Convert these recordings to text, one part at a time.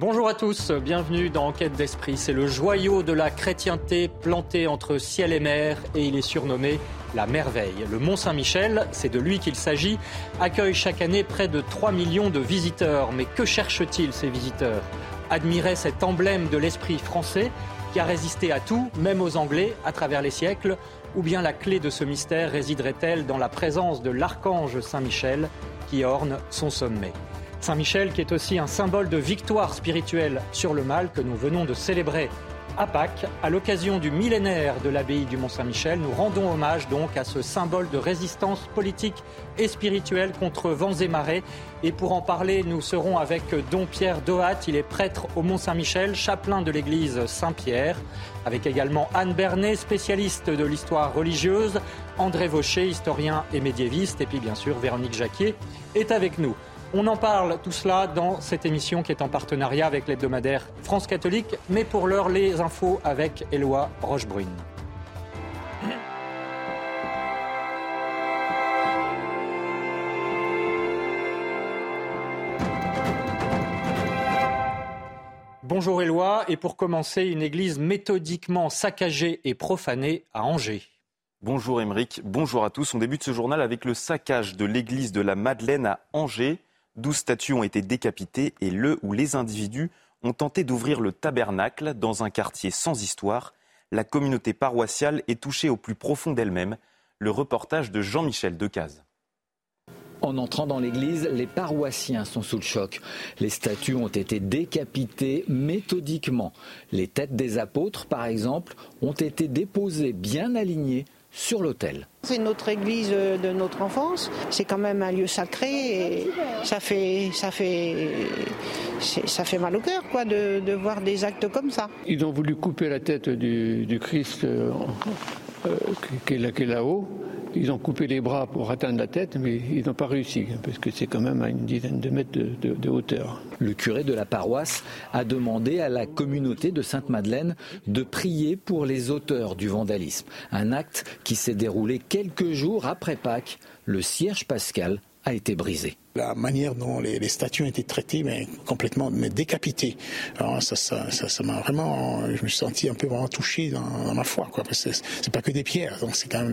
Bonjour à tous, bienvenue dans Enquête d'esprit. C'est le joyau de la chrétienté planté entre ciel et mer et il est surnommé la merveille. Le Mont Saint-Michel, c'est de lui qu'il s'agit, accueille chaque année près de 3 millions de visiteurs. Mais que cherchent-ils ces visiteurs? Admirer cet emblème de l'esprit français qui a résisté à tout, même aux Anglais, à travers les siècles? Ou bien la clé de ce mystère résiderait-elle dans la présence de l'archange Saint-Michel qui orne son sommet? Saint-Michel qui est aussi un symbole de victoire spirituelle sur le mal que nous venons de célébrer à Pâques. À l'occasion du millénaire de l'abbaye du Mont-Saint-Michel, nous rendons hommage donc à ce symbole de résistance politique et spirituelle contre vents et marées. Et pour en parler, nous serons avec Don Pierre Dohat, il est prêtre au Mont-Saint-Michel, chapelain de l'église Saint-Pierre, avec également Anne Bernet, spécialiste de l'histoire religieuse, André Vaucher, historien et médiéviste, et puis bien sûr Véronique Jacquier est avec nous. On en parle tout cela dans cette émission qui est en partenariat avec l'hebdomadaire France Catholique, mais pour l'heure, les infos avec Éloi Rochebrune. Bonjour Éloi, et pour commencer, une église méthodiquement saccagée et profanée à Angers. Bonjour Émeric, bonjour à tous. On débute ce journal avec le saccage de l'église de la Madeleine à Angers. 12 statues ont été décapitées et le ou les individus ont tenté d'ouvrir le tabernacle dans un quartier sans histoire. La communauté paroissiale est touchée au plus profond d'elle-même. Le reportage de Jean-Michel Decaze. En entrant dans l'église, les paroissiens sont sous le choc. Les statues ont été décapitées méthodiquement. Les têtes des apôtres, par exemple, ont été déposées bien alignées sur l'autel. C'est notre église de notre enfance. C'est quand même un lieu sacré et ça fait, ça fait, ça fait mal au cœur quoi, de, voir des actes comme ça. Ils ont voulu couper la tête du, Christ euh, euh, qui est là-haut. Ils ont coupé les bras pour atteindre la tête, mais ils n'ont pas réussi, parce que c'est quand même à une dizaine de mètres de, hauteur. Le curé de la paroisse a demandé à la communauté de Sainte-Madeleine de prier pour les auteurs du vandalisme. Un acte qui s'est déroulé quelques jours après Pâques. Le cierge pascal a été brisé la manière dont les, statues ont été traitées, mais complètement mais décapitées. Alors ça, ça, ça, m'a vraiment, je me suis senti un peu vraiment touché dans, ma foi, quoi. Parce c'est pas que des pierres, donc c'est quand même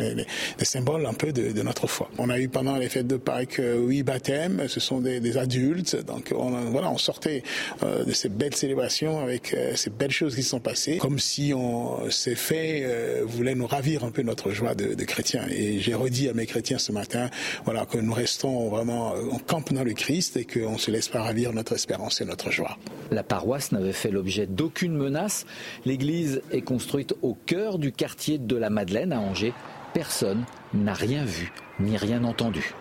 les, symboles un peu de, notre foi. On a eu pendant les fêtes de Pâques euh, huit baptêmes, ce sont des, adultes, donc on, voilà, on sortait euh, de ces belles célébrations avec euh, ces belles choses qui se sont passées, comme si on ces faits voulaient nous ravir un peu notre joie de, de chrétiens. Et j'ai redit à mes chrétiens ce matin, voilà, que nous restons vraiment en dans le Christ et qu'on ne se laisse pas ravir notre espérance et notre joie. La paroisse n'avait fait l'objet d'aucune menace. L'église est construite au cœur du quartier de la Madeleine à Angers. Personne n'a rien vu ni rien entendu.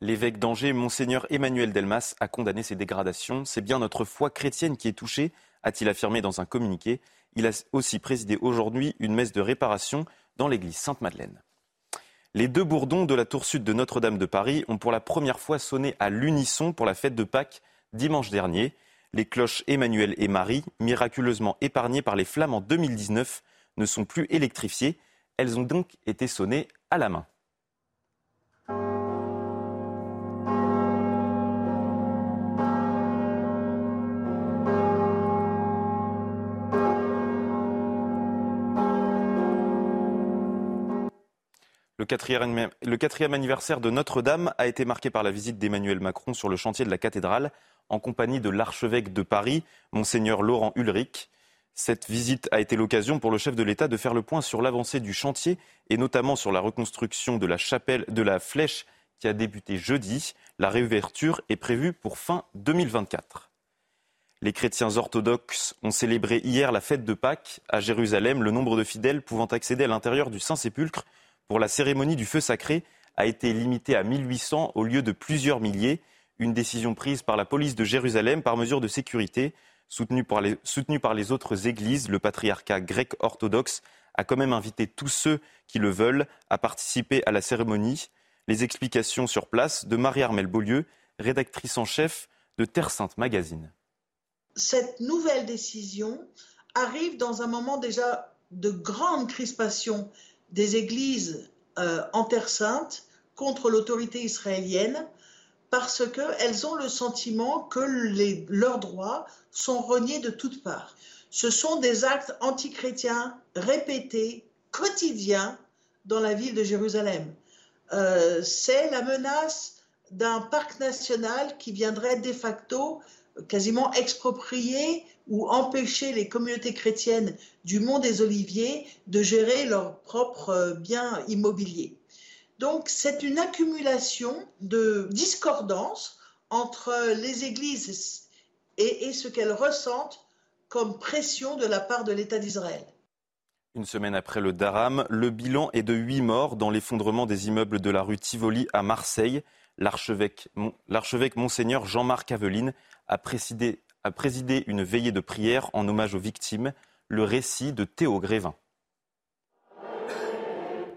L'évêque d'Angers, monseigneur Emmanuel Delmas, a condamné ces dégradations. C'est bien notre foi chrétienne qui est touchée, a-t-il affirmé dans un communiqué. Il a aussi présidé aujourd'hui une messe de réparation dans l'église Sainte-Madeleine. Les deux bourdons de la tour sud de Notre-Dame de Paris ont pour la première fois sonné à l'unisson pour la fête de Pâques dimanche dernier. Les cloches Emmanuel et Marie, miraculeusement épargnées par les flammes en 2019, ne sont plus électrifiées. Elles ont donc été sonnées à la main. Le quatrième, anniversaire de Notre-Dame a été marqué par la visite d'Emmanuel Macron sur le chantier de la cathédrale en compagnie de l'archevêque de Paris, monseigneur Laurent Ulrich. Cette visite a été l'occasion pour le chef de l'État de faire le point sur l'avancée du chantier et notamment sur la reconstruction de la chapelle de la flèche qui a débuté jeudi. La réouverture est prévue pour fin 2024. Les chrétiens orthodoxes ont célébré hier la fête de Pâques à Jérusalem, le nombre de fidèles pouvant accéder à l'intérieur du Saint-Sépulcre pour la cérémonie du feu sacré a été limitée à 1800 au lieu de plusieurs milliers. Une décision prise par la police de Jérusalem par mesure de sécurité, soutenue par les, par les autres églises. Le patriarcat grec orthodoxe a quand même invité tous ceux qui le veulent à participer à la cérémonie. Les explications sur place de Marie-Armelle Beaulieu, rédactrice en chef de Terre Sainte Magazine. Cette nouvelle décision arrive dans un moment déjà de grande crispation des églises euh, en Terre Sainte contre l'autorité israélienne parce qu'elles ont le sentiment que leurs droits sont reniés de toutes parts. Ce sont des actes antichrétiens répétés, quotidiens, dans la ville de Jérusalem. Euh, c'est la menace d'un parc national qui viendrait de facto quasiment exproprier ou empêcher les communautés chrétiennes du Mont des Oliviers de gérer leurs propres euh, biens immobiliers. Donc c'est une accumulation de discordance entre les églises et, ce qu'elles ressentent comme pression de la part de l'État d'Israël. Une semaine après le Daram, le bilan est de huit morts dans l'effondrement des immeubles de la rue Tivoli à Marseille. L'archevêque Monseigneur Jean-Marc Aveline a présidé, a présidé une veillée de prière en hommage aux victimes. Le récit de Théo Grévin.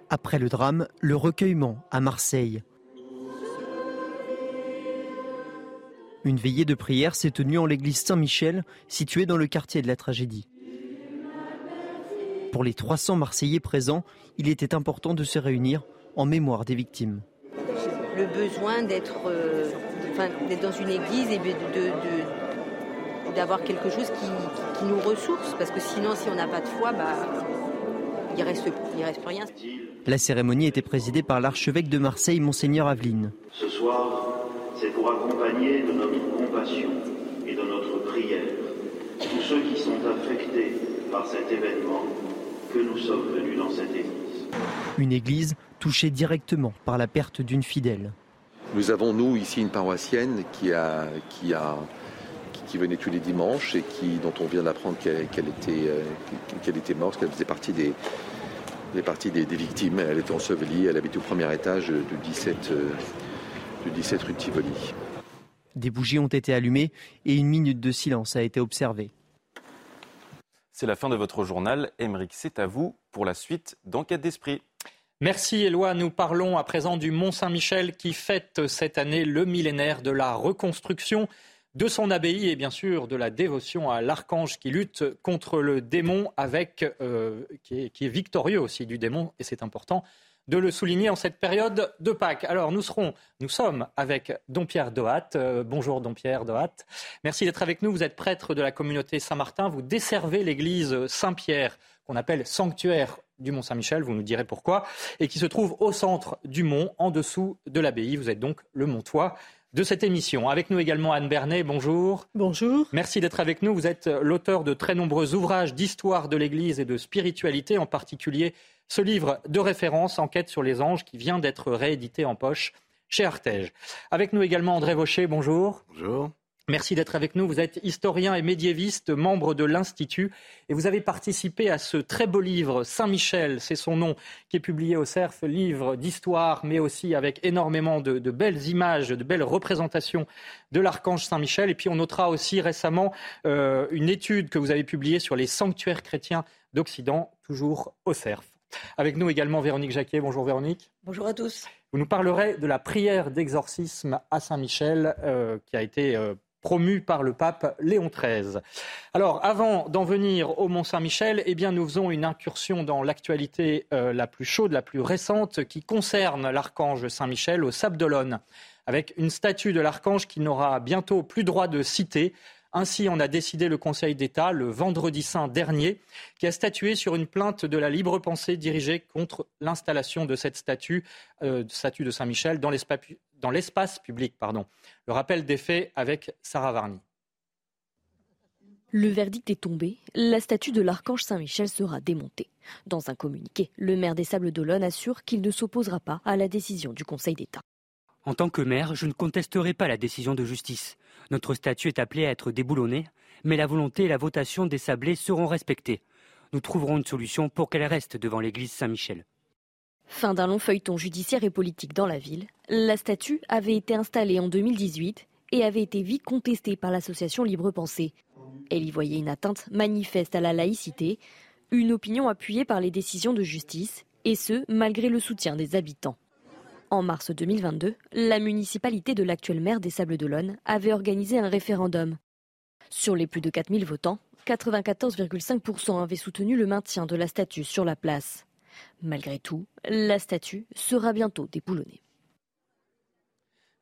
Après le drame, le recueillement à Marseille. Une veillée de prière s'est tenue en l'église Saint-Michel, située dans le quartier de la tragédie. Pour les 300 Marseillais présents, il était important de se réunir en mémoire des victimes. Le besoin d'être euh, dans une église et d'avoir quelque chose qui, nous ressource, parce que sinon, si on n'a pas de foi, bah, il ne reste, reste plus rien. La cérémonie était présidée par l'archevêque de Marseille, Monseigneur Aveline. Ce soir, c'est pour accompagner de notre compassion et de notre prière tous ceux qui sont affectés par cet événement que nous sommes venus dans cette église. Une église touchée directement par la perte d'une fidèle. Nous avons, nous, ici, une paroissienne qui, a, qui, a, qui, venait tous les dimanches et qui, dont on vient d'apprendre qu'elle était, euh, qu'elle était morte, qu'elle faisait partie des, des, parties des, victimes. Elle était ensevelie, elle habite au premier étage de 17, euh, de 17 rue de Tivoli. Des bougies ont été allumées et une minute de silence a été observée. C'est la fin de votre journal. Émeric, c'est à vous pour la suite d'Enquête d'Esprit. Merci Éloi. Nous parlons à présent du Mont Saint-Michel qui fête cette année le millénaire de la reconstruction de son abbaye et bien sûr de la dévotion à l'archange qui lutte contre le démon avec euh, qui, est, victorieux aussi du démon et c'est important de le souligner en cette période de Pâques. Alors nous serons, nous sommes avec Don Pierre Dohat. Euh, bonjour Don Pierre Dohat. Merci d'être avec nous. Vous êtes prêtre de la communauté Saint-Martin. Vous desservez l'église Saint-Pierre qu'on appelle sanctuaire du Mont Saint-Michel, vous nous direz pourquoi, et qui se trouve au centre du mont, en dessous de l'abbaye. Vous êtes donc le montois de cette émission. Avec nous également Anne Bernet, bonjour. Bonjour. Merci d'être avec nous. Vous êtes l'auteur de très nombreux ouvrages d'histoire de l'Église et de spiritualité, en particulier ce livre de référence, Enquête sur les anges, qui vient d'être réédité en poche chez Artege. Avec nous également André Vaucher, bonjour. Bonjour. Merci d'être avec nous. Vous êtes historien et médiéviste, membre de l'Institut, et vous avez participé à ce très beau livre, Saint-Michel, c'est son nom, qui est publié au CERF, livre d'histoire, mais aussi avec énormément de, belles images, de belles représentations de l'archange Saint-Michel. Et puis on notera aussi récemment euh, une étude que vous avez publiée sur les sanctuaires chrétiens d'Occident, toujours au CERF. Avec nous également Véronique Jacquet. Bonjour Véronique. Bonjour à tous. Vous nous parlerez de la prière d'exorcisme à Saint-Michel euh, qui a été euh, promu par le pape Léon XIII. Alors, avant d'en venir au Mont-Saint-Michel, eh nous faisons une incursion dans l'actualité euh, la plus chaude, la plus récente, qui concerne l'archange Saint-Michel au Sable d'Olonne, avec une statue de l'archange qui n'aura bientôt plus droit de citer. Ainsi en a décidé le Conseil d'État le vendredi saint dernier, qui a statué sur une plainte de la libre pensée dirigée contre l'installation de cette statue, euh, de Saint-Michel dans l'espace dans l'espace public. Pardon. Le rappel des faits avec Sarah Varny. Le verdict est tombé. La statue de l'archange Saint-Michel sera démontée. Dans un communiqué, le maire des Sables d'Olonne assure qu'il ne s'opposera pas à la décision du Conseil d'État. En tant que maire, je ne contesterai pas la décision de justice. Notre statue est appelée à être déboulonnée, mais la volonté et la votation des Sablés seront respectées. Nous trouverons une solution pour qu'elle reste devant l'église Saint-Michel. Fin d'un long feuilleton judiciaire et politique dans la ville, la statue avait été installée en 2018 et avait été vite contestée par l'association Libre Pensée. Elle y voyait une atteinte manifeste à la laïcité, une opinion appuyée par les décisions de justice, et ce, malgré le soutien des habitants. En mars 2022, la municipalité de l'actuel maire des Sables-d'Olonne avait organisé un référendum. Sur les plus de 4000 votants, 94,5% avaient soutenu le maintien de la statue sur la place. Malgré tout, la statue sera bientôt déboulonnée.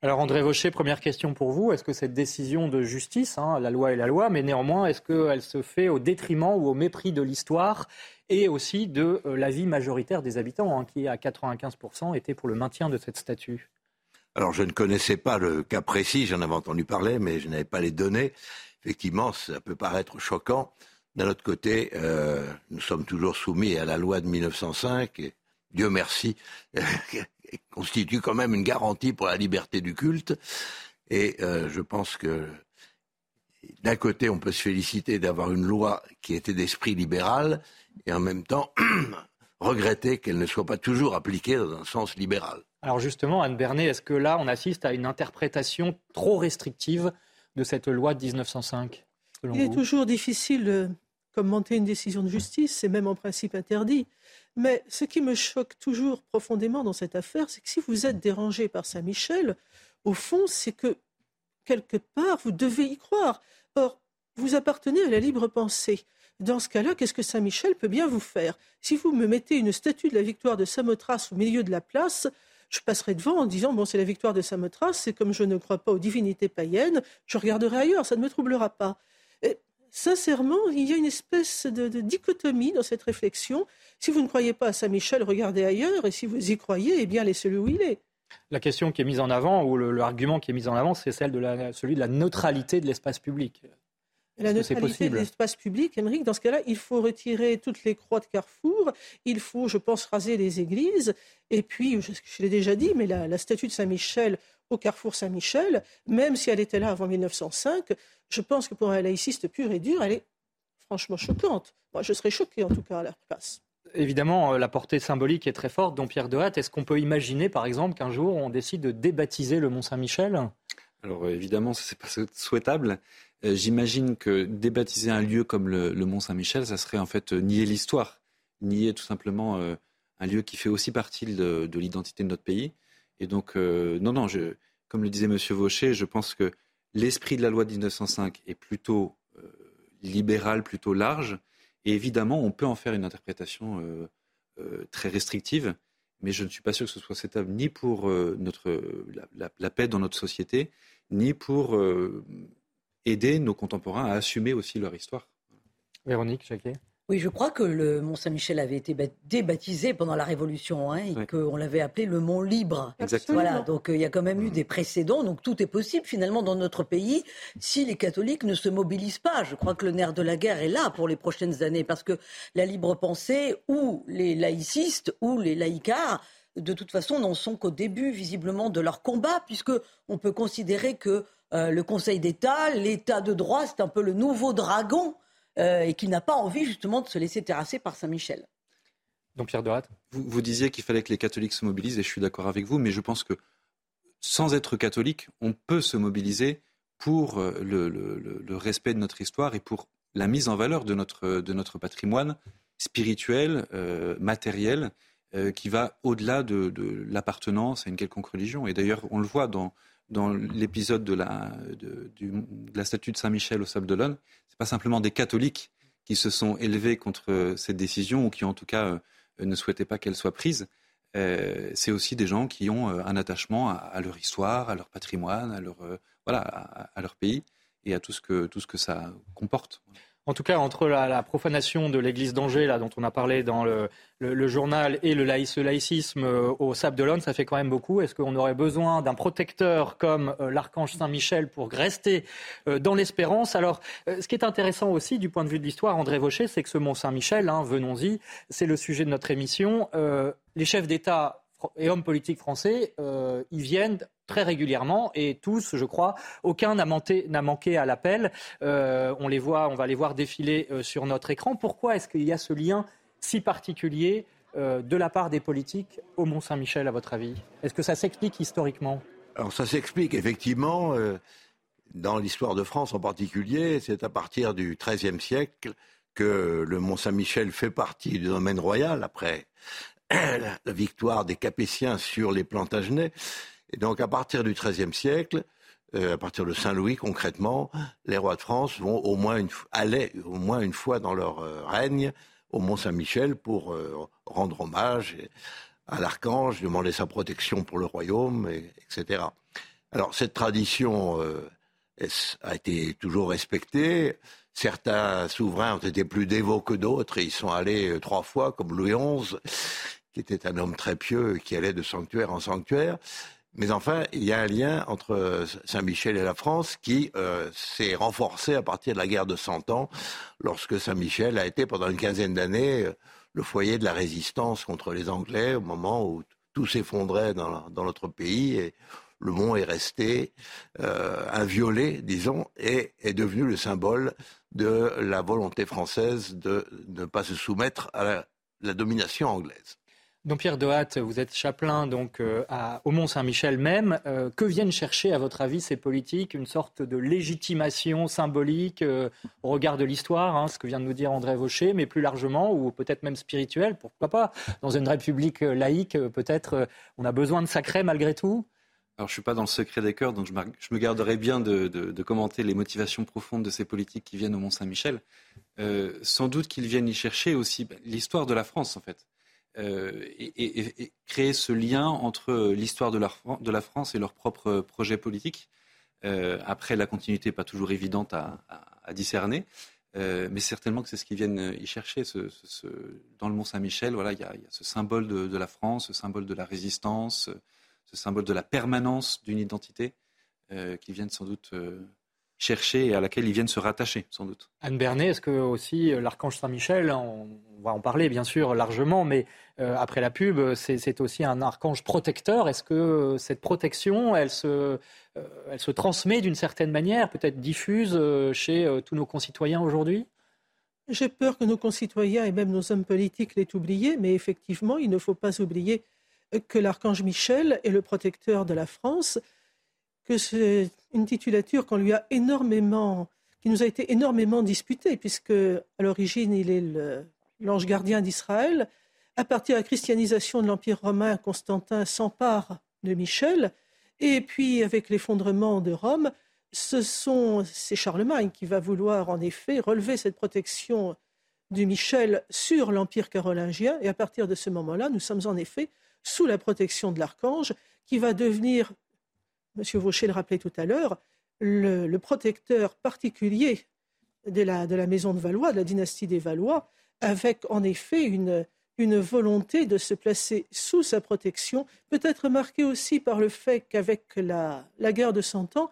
Alors André Vaucher, première question pour vous. Est-ce que cette décision de justice, hein, la loi est la loi, mais néanmoins, est-ce qu'elle se fait au détriment ou au mépris de l'histoire et aussi de euh, l'avis majoritaire des habitants, hein, qui à 95% était pour le maintien de cette statue? Alors je ne connaissais pas le cas précis, j'en avais entendu parler, mais je n'avais pas les données. Effectivement, ça peut paraître choquant. D'un autre côté, euh, nous sommes toujours soumis à la loi de 1905. Et Dieu merci, constitue quand même une garantie pour la liberté du culte. Et euh, je pense que d'un côté, on peut se féliciter d'avoir une loi qui était d'esprit libéral, et en même temps regretter qu'elle ne soit pas toujours appliquée dans un sens libéral. Alors justement, Anne Bernet, est-ce que là, on assiste à une interprétation trop restrictive de cette loi de 1905 Il est toujours difficile de commenter une décision de justice, c'est même en principe interdit. Mais ce qui me choque toujours profondément dans cette affaire, c'est que si vous êtes dérangé par Saint-Michel, au fond, c'est que quelque part, vous devez y croire. Or, vous appartenez à la libre pensée. Dans ce cas-là, qu'est-ce que Saint-Michel peut bien vous faire? Si vous me mettez une statue de la victoire de Samothrace au milieu de la place, je passerai devant en disant bon c'est la victoire de Samothrace, c'est comme je ne crois pas aux divinités païennes, je regarderai ailleurs, ça ne me troublera pas sincèrement, il y a une espèce de, dichotomie dans cette réflexion. Si vous ne croyez pas à Saint-Michel, regardez ailleurs, et si vous y croyez, eh bien, laissez-le où il est. La question qui est mise en avant, ou l'argument qui est mis en avant, c'est celle de la, celui de la neutralité de l'espace public. La neutralité de l'espace public, Émeric, dans ce cas-là, il faut retirer toutes les croix de carrefour, il faut, je pense, raser les églises, et puis, je, je l'ai déjà dit, mais la, la statue de Saint-Michel au carrefour Saint-Michel, même si elle était là avant 1905, je pense que pour un laïciste pur et dur, elle est franchement choquante. Moi, je serais choqué en tout cas à leur place. Évidemment, euh, la portée symbolique est très forte. Dont Pierre Dehat, est-ce qu'on peut imaginer, par exemple, qu'un jour on décide de débaptiser le Mont Saint-Michel? Alors évidemment, ce n'est pas souhaitable. Euh, j'imagine que débaptiser un lieu comme le, Mont Saint-Michel, ça serait en fait nier l'histoire, nier tout simplement un lieu qui fait aussi partie de, l'identité de notre pays. Et donc, non, non, comme le disait M. Vaucher, je pense que l'esprit de la loi de 1905 est plutôt euh, libéral, plutôt large. Et évidemment, on peut en faire une interprétation euh, euh, très restrictive, mais je ne suis pas sûr que ce soit acceptable ni pour notre, la, paix dans notre société, ni pour aider nos contemporains à assumer aussi leur histoire. Véronique Jacquet oui, je crois que le Mont Saint-Michel avait été débaptisé pendant la Révolution hein, et qu'on l'avait appelé le Mont Libre. Exactement. Voilà, donc euh, il y a quand même eu des précédents. Donc tout est possible finalement dans notre pays si les catholiques ne se mobilisent pas. Je crois que le nerf de la guerre est là pour les prochaines années parce que la libre pensée ou les laïcistes ou les laïcars de toute façon n'en sont qu'au début visiblement de leur combat puisque on peut considérer que euh, le Conseil d'État, l'État de droit, c'est un peu le nouveau dragon euh, et qui n'a pas envie justement de se laisser terrasser par Saint-Michel. Donc Pierre Dorat vous, vous disiez qu'il fallait que les catholiques se mobilisent et je suis d'accord avec vous, mais je pense que sans être catholique, on peut se mobiliser pour euh, le, respect de notre histoire et pour la mise en valeur de notre, de notre patrimoine spirituel, euh, matériel, qui va au-delà de, l'appartenance à une quelconque religion. Et d'ailleurs, on le voit dans, dans l'épisode de la, de, la statue de Saint-Michel au Sable d'Olonne, ce pas simplement des catholiques qui se sont élevés contre cette décision ou qui en tout cas euh, ne souhaitaient pas qu'elle soit prise. Euh, c'est aussi des gens qui ont euh, un attachement à, leur histoire, à leur patrimoine, à leur, voilà, à, leur pays et à tout ce que, tout ce que ça comporte. En tout cas, entre la, profanation de l'église d'Angers, là, dont on a parlé dans le, journal, et le laïcisme euh, au Sable d'Olonne, ça fait quand même beaucoup. Est-ce qu'on aurait besoin d'un protecteur comme euh, l'archange Saint-Michel pour rester euh, dans l'espérance? Alors, ce qui est intéressant aussi du point de vue de l'histoire, André Vaucher, c'est que ce Mont Saint-Michel, hein, venons-y, c'est le sujet de notre émission. les chefs d'État et hommes politiques français, ils viennent très régulièrement et tous, je crois, aucun n'a manqué, à l'appel. Euh, on les voit, on va les voir défiler euh, sur notre écran. Pourquoi est-ce qu'il y a ce lien si particulier euh, de la part des politiques au Mont-Saint-Michel, à votre avis? Est-ce que ça s'explique historiquement? Alors ça s'explique effectivement. Dans l'histoire de France en particulier, c'est à partir du XIIIe siècle que le Mont-Saint-Michel fait partie du domaine royal après la victoire des Capétiens sur les Plantagenets. Et donc à partir du XIIIe siècle, euh, à partir de Saint-Louis concrètement, les rois de France vont au moins une, allaient au moins une fois dans leur euh, règne au Mont-Saint-Michel pour euh, rendre hommage à l'archange, demander sa protection pour le royaume, etc. Alors cette tradition a été toujours respectée? Certains souverains ont été plus dévots que d'autres et ils sont allés trois fois, comme Louis XI, qui était un homme très pieux qui allait de sanctuaire en sanctuaire. Mais enfin, il y a un lien entre Saint-Michel et la France qui euh, s'est renforcé à partir de la guerre de Cent Ans, lorsque Saint-Michel a été pendant une quinzaine d'années euh, le foyer de la résistance contre les Anglais au moment où tout s'effondrait dans, notre pays et le mont est resté euh, inviolé, disons, et est devenu le symbole de la volonté française de ne pas se soumettre à la domination anglaise. Donc Pierre Dehatt, vous êtes chapelain donc euh, au Mont Saint-Michel même. Euh, que viennent chercher, à votre avis, ces politiques? Une sorte de légitimation symbolique euh, au regard de l'histoire, hein, ce que vient de nous dire André Vaucher, mais plus largement, ou peut-être même spirituel, pourquoi pas? Dans une république laïque, peut-être on a besoin de sacré malgré tout? Alors, je ne suis pas dans le secret des cœurs, donc je, me garderai bien de, de, commenter les motivations profondes de ces politiques qui viennent au Mont-Saint-Michel. sans doute qu'ils viennent y chercher aussi ben, l'histoire de la France, en fait. Euh, et, créer ce lien entre l'histoire de, la France et leur propre projet politique. Euh, après, la continuité n'est pas toujours évidente à, discerner, euh, mais certainement que c'est ce qu'ils viennent y chercher. dans le Mont Saint-Michel, voilà, il y, a ce symbole de, la France, ce symbole de la résistance, ce symbole de la permanence d'une identité, qui viennent sans doute chercher et à laquelle ils viennent se rattacher, sans doute. Anne Bernet, est-ce que aussi euh, l'archange Saint-Michel, on, va en parler bien sûr largement, mais euh, après la pub, c'est aussi un archange protecteur. Est-ce que euh, cette protection, elle se, elle se transmet d'une certaine manière, peut-être diffuse chez tous nos concitoyens aujourd'hui? J'ai peur que nos concitoyens et même nos hommes politiques l'aient oublié, mais effectivement, il ne faut pas oublier que l'archange Michel est le protecteur de la France que c'est une titulature qu'on lui a énormément, qui nous a été énormément disputée, puisque à l'origine il est l'ange gardien d'Israël. À partir de la christianisation de l'Empire romain, Constantin s'empare de Michel, et puis avec l'effondrement de Rome, ce sont c'est Charlemagne qui va vouloir en effet relever cette protection du Michel sur l'Empire carolingien, et à partir de ce moment-là, nous sommes en effet sous la protection de l'archange, qui va devenir M. Vaucher le rappelait tout à l'heure, le, protecteur particulier de la, maison de Valois, de la dynastie des Valois, avec en effet une, une volonté de se placer sous sa protection, peut-être marquée aussi par le fait qu'avec la, la, guerre de Cent Ans,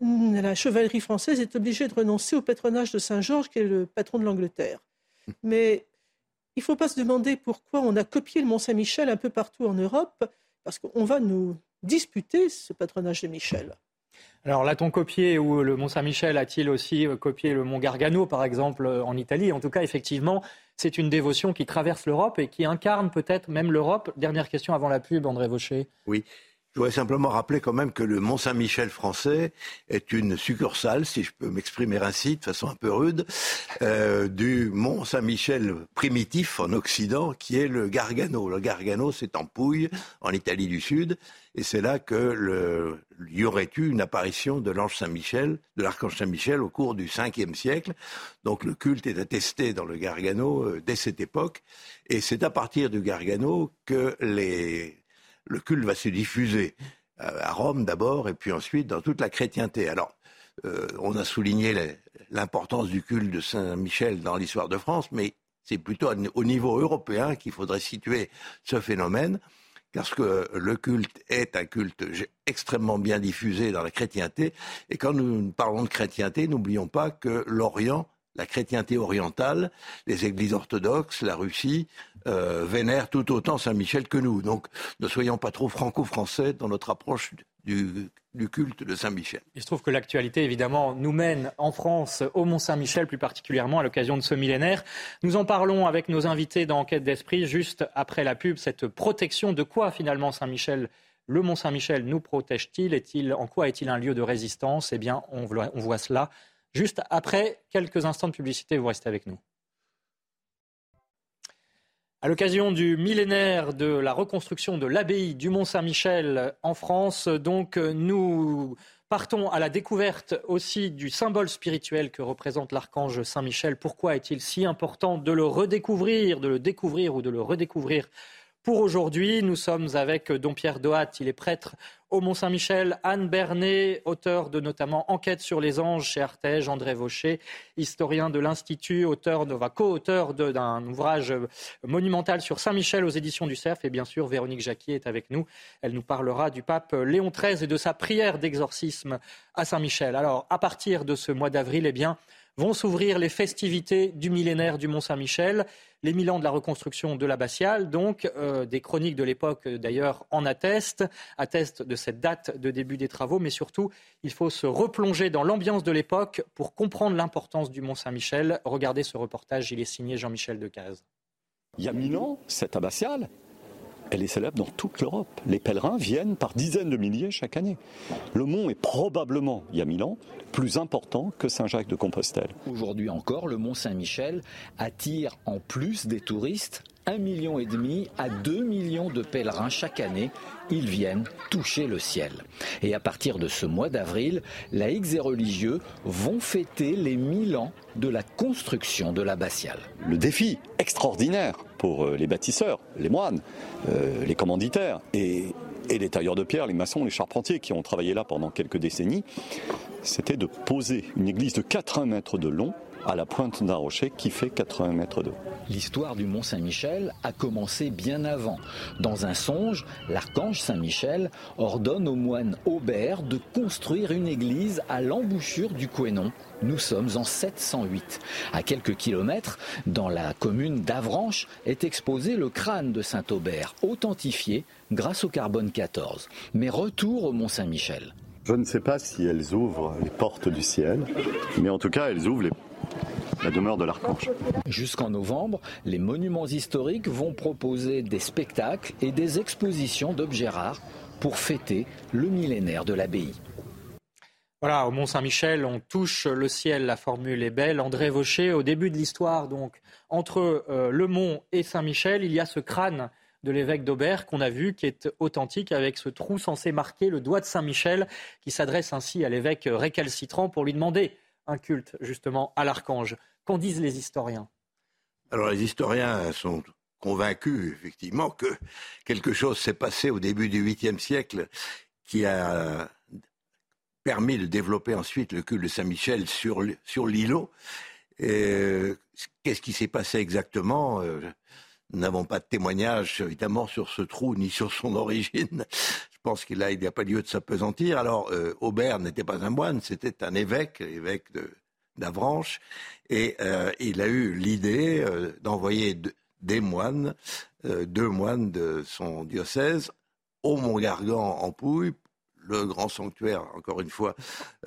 la chevalerie française est obligée de renoncer au patronage de Saint-Georges, qui est le patron de l'Angleterre. Mais il ne faut pas se demander pourquoi on a copié le Mont-Saint-Michel un peu partout en Europe, parce qu'on va nous, disputer ce patronage de Michel. Alors l'a-t-on copié ou le Mont Saint-Michel a-t-il aussi euh, copié le Mont Gargano, par exemple, euh, en Italie? En tout cas, effectivement, c'est une dévotion qui traverse l'Europe et qui incarne peut-être même l'Europe. Dernière question avant la pub, André Vaucher. Oui. Je voudrais simplement rappeler quand même que le Mont Saint-Michel français est une succursale, si je peux m'exprimer ainsi, de façon un peu rude, euh, du Mont Saint-Michel primitif en Occident, qui est le Gargano. Le Gargano, c'est en Pouille, en Italie du Sud, et c'est là que le, y aurait eu une apparition de l'ange Saint-Michel, de l'archange Saint-Michel au cours du 5e siècle. Donc le culte est attesté dans le Gargano euh, dès cette époque, et c'est à partir du Gargano que les le culte va se diffuser euh, à Rome d'abord et puis ensuite dans toute la chrétienté. Alors, euh, on a souligné l'importance du culte de Saint-Michel dans l'histoire de France, mais c'est plutôt au niveau européen qu'il faudrait situer ce phénomène, parce que le culte est un culte extrêmement bien diffusé dans la chrétienté. Et quand nous parlons de chrétienté, n'oublions pas que l'Orient la chrétienté orientale, les églises orthodoxes, la Russie, euh, vénèrent tout autant Saint-Michel que nous. Donc ne soyons pas trop franco-français dans notre approche du, culte de Saint-Michel. Il se trouve que l'actualité, évidemment, nous mène en France au Mont-Saint-Michel, plus particulièrement à l'occasion de ce millénaire. Nous en parlons avec nos invités dans Enquête d'Esprit, juste après la pub, cette protection. De quoi, finalement, Saint-Michel le Mont-Saint-Michel nous protège-t-il? Est-il En quoi est-il un lieu de résistance? Eh bien, on voit cela juste après quelques instants de publicité. Vous restez avec nous. À l'occasion du millénaire de la reconstruction de l'abbaye du Mont-Saint-Michel en France, donc nous partons à la découverte aussi du symbole spirituel que représente l'archange Saint-Michel. Pourquoi est-il si important de le redécouvrir, de le découvrir ou de le redécouvrir pour aujourd'hui. Nous sommes avec Don Pierre Dohat, il est prêtre au Mont-Saint-Michel, Anne Bernet, auteur de notamment Enquête sur les anges chez Artege, André Vaucher, historien de l'Institut, auteur co-auteur d'un ouvrage monumental sur Saint-Michel aux éditions du Cerf, et bien sûr Véronique Jacquier est avec nous. Elle nous parlera du pape Léon XIII et de sa prière d'exorcisme à Saint-Michel. Alors, à partir de ce mois d'avril, eh bien, vont s'ouvrir les festivités du millénaire du Mont-Saint-Michel, les mille ans de la reconstruction de l'abbatiale. Donc, euh, des chroniques de l'époque, d'ailleurs, en attestent, attestent de cette date de début des travaux, mais surtout, il faut se replonger dans l'ambiance de l'époque pour comprendre l'importance du Mont-Saint-Michel. Regardez ce reportage, il est signé Jean-Michel Decaze. Il y a mille ans, cette abbatiale, elle est célèbre dans toute l'Europe. Les pèlerins viennent par dizaines de milliers chaque année. Le mont est probablement, il y a mille ans, plus important que Saint-Jacques de Compostelle. Aujourd'hui encore, le mont Saint-Michel attire en plus des touristes 1,5 million à 2 millions de pèlerins chaque année. Ils viennent toucher le ciel. Et à partir de ce mois d'avril, laïcs et religieux vont fêter les 1000 ans de la construction de l'abbatiale. Le défi extraordinaire pour euh, les bâtisseurs, les moines, euh, les commanditaires et, et les tailleurs de pierre, les maçons, les charpentiers qui ont travaillé là pendant quelques décennies, c'était de poser une église de 80 mètres de long à la pointe d'un rocher qui fait 80 mètres d'eau. L'histoire du Mont Saint-Michel a commencé bien avant. Dans un songe, l'archange Saint-Michel ordonne au moine Aubert de construire une église à l'embouchure du Couesnon. Nous sommes en 708. À quelques kilomètres, dans la commune d'Avranches, est exposé le crâne de Saint-Aubert, authentifié grâce au carbone 14. Mais retour au Mont Saint-Michel. Je ne sais pas si elles ouvrent les portes du ciel, mais en tout cas, elles ouvrent les la demeure de l'archange. Jusqu'en novembre, les monuments historiques vont proposer des spectacles et des expositions d'objets rares pour fêter le millénaire de l'abbaye. Voilà, au Mont-Saint-Michel, on touche le ciel, la formule est belle. André Vaucher, au début de l'histoire, donc, entre euh, le Mont et Saint-Michel, il y a ce crâne de l'évêque d'Aubert qu'on a vu, qui est authentique, avec ce trou censé marquer le doigt de Saint-Michel, qui s'adresse ainsi à l'évêque récalcitrant pour lui demander un culte justement à l'archange. Qu'en disent les historiens? Alors les historiens sont convaincus effectivement que quelque chose s'est passé au début du 8e siècle qui a permis de développer ensuite le culte de Saint-Michel sur, sur l'îlot. Qu'est-ce qui s'est passé exactement? Euh, Nous n'avons pas de témoignage évidemment sur ce trou ni sur son origine. Pense qu'il n'y a pas lieu de s'apesantir. Alors, euh, Aubert n'était pas un moine, c'était un évêque, évêque d'Avranches, et euh, il a eu l'idée euh, d'envoyer des moines, deux moines de son diocèse, au Mont Gargan en Pouille, le grand sanctuaire, encore une fois,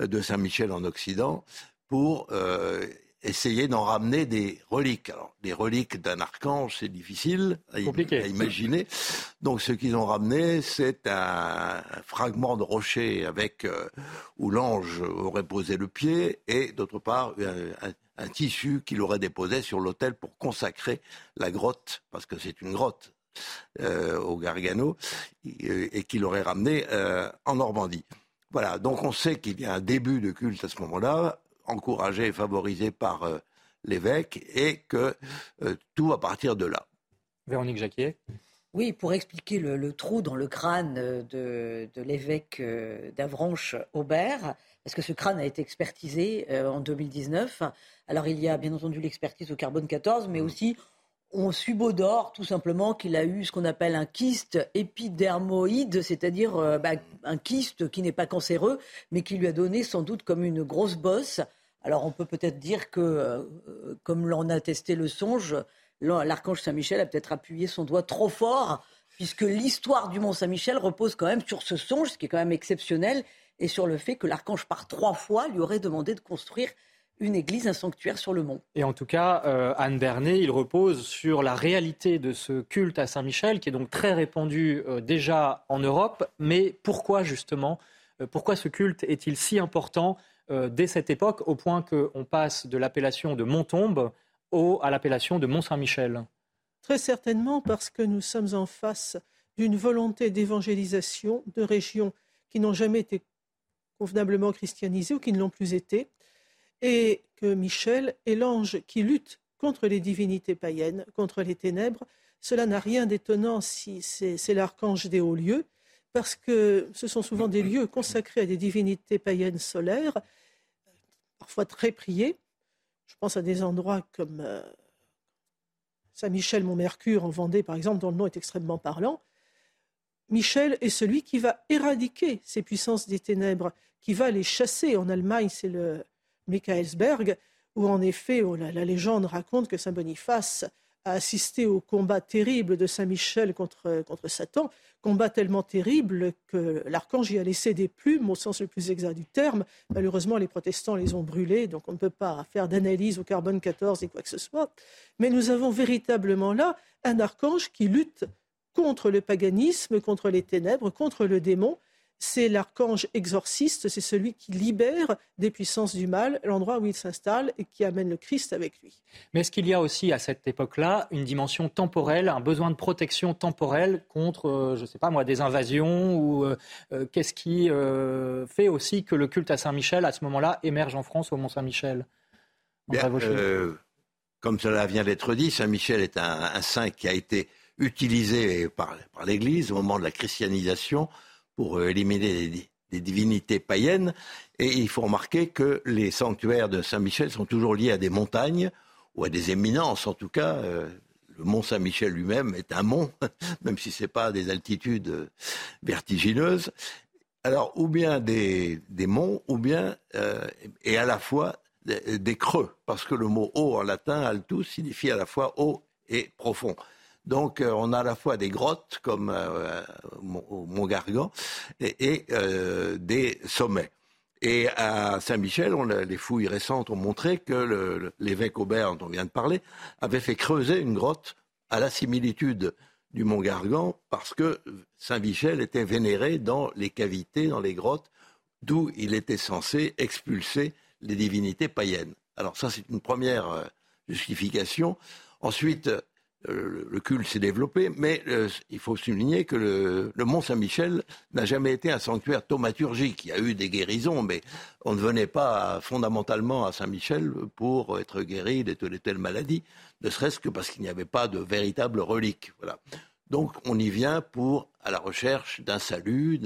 de Saint-Michel en Occident, pour essayer d'en ramener des reliques. Alors, des reliques d'un archange, c'est difficile à, imaginer. Donc, ce qu'ils ont ramené, c'est un, fragment de rocher avec euh, où l'ange aurait posé le pied, et d'autre part un, tissu qu'il aurait déposé sur l'autel pour consacrer la grotte, parce que c'est une grotte euh, au Gargano, et, qu'il aurait ramené euh, en Normandie. Voilà, donc on sait qu'il y a un début de culte à ce moment-là, encouragé et favorisé par euh, l'évêque et que euh, tout va partir de là. Véronique Jacquier oui, pour expliquer le, trou dans le crâne de, l'évêque euh, d'Avranches, Aubert, parce que ce crâne a été expertisé en 2019. Alors il y a bien entendu l'expertise au carbone 14, mais aussi on subodore tout simplement qu'il a eu ce qu'on appelle un kyste épidermoïde, c'est-à-dire bah, un kyste qui n'est pas cancéreux, mais qui lui a donné sans doute comme une grosse bosse. Alors on peut peut-être dire que, euh, comme l'en a testé le songe, l'archange Saint-Michel a peut-être appuyé son doigt trop fort, puisque l'histoire du Mont Saint-Michel repose quand même sur ce songe, ce qui est quand même exceptionnel, et sur le fait que l'archange par trois fois lui aurait demandé de construire une église, un sanctuaire sur le mont. Et en tout cas, euh, Anne Bernet, il repose sur la réalité de ce culte à Saint-Michel, qui est donc très répandu euh, déjà en Europe. Mais pourquoi justement, euh, pourquoi ce culte est-il si important dès cette époque, au point qu'on passe de l'appellation de Montombe à l'appellation de Mont-Saint-Michel? Très certainement parce que nous sommes en face d'une volonté d'évangélisation de régions qui n'ont jamais été convenablement christianisées ou qui ne l'ont plus été et que Michel est l'ange qui lutte contre les divinités païennes, contre les ténèbres. Cela n'a rien d'étonnant si c'est l'archange des hauts lieux, parce que ce sont souvent des lieux consacrés à des divinités païennes solaires, parfois très priés. Je pense à des endroits comme euh, Saint-Michel-Mont-Mercure en Vendée, par exemple, dont le nom est extrêmement parlant. Michel est celui qui va éradiquer ces puissances des ténèbres, qui va les chasser. En Allemagne, c'est le, Michaelsberg, où en effet la, légende raconte que Saint Boniface a assisté au combat terrible de Saint Michel contre, contre Satan, combat tellement terrible que l'archange y a laissé des plumes au sens le plus exact du terme. Malheureusement, les protestants les ont brûlés, donc on ne peut pas faire d'analyse au carbone 14 et quoi que ce soit. Mais nous avons véritablement là un archange qui lutte contre le paganisme, contre les ténèbres, contre le démon, c'est l'archange exorciste, c'est celui qui libère des puissances du mal l'endroit où il s'installe et qui amène le Christ avec lui. Mais est-ce qu'il y a aussi à cette époque-là une dimension temporelle, un besoin de protection temporelle contre, euh, je ne sais pas moi, des invasions ou euh, euh, qu'est-ce qui fait aussi que le culte à Saint-Michel à ce moment-là émerge en France au Mont-Saint-Michel? Comme cela vient d'être dit, Saint-Michel est un, saint qui a été utilisé par l'Église au moment de la christianisation pour euh, éliminer des, divinités païennes. Et il faut remarquer que les sanctuaires de Saint-Michel sont toujours liés à des montagnes ou à des éminences. En tout cas, euh, le mont Saint-Michel lui-même est un mont, même si ce n'est pas des altitudes euh, vertigineuses. Alors, ou bien des, monts, ou bien, et à la fois des, des, creux, parce que le mot haut en latin, altus, signifie à la fois haut et profond. Donc euh, on a à la fois des grottes comme euh, au Mont Gargan et, euh, des sommets. Et à Saint-Michel, les fouilles récentes ont montré que l'évêque Aubert, dont on vient de parler, avait fait creuser une grotte à la similitude du Mont Gargan parce que Saint-Michel était vénéré dans les cavités, dans les grottes, d'où il était censé expulser les divinités païennes. Alors ça, c'est une première justification. Ensuite, euh, le culte s'est développé, mais euh, il faut souligner que le, Mont Saint-Michel n'a jamais été un sanctuaire thaumaturgique. Il y a eu des guérisons, mais on ne venait pas fondamentalement à Saint-Michel pour être guéri de telle et telle maladie, ne serait-ce que parce qu'il n'y avait pas de véritable relique. Voilà. Donc on y vient pour à la recherche d'un salut,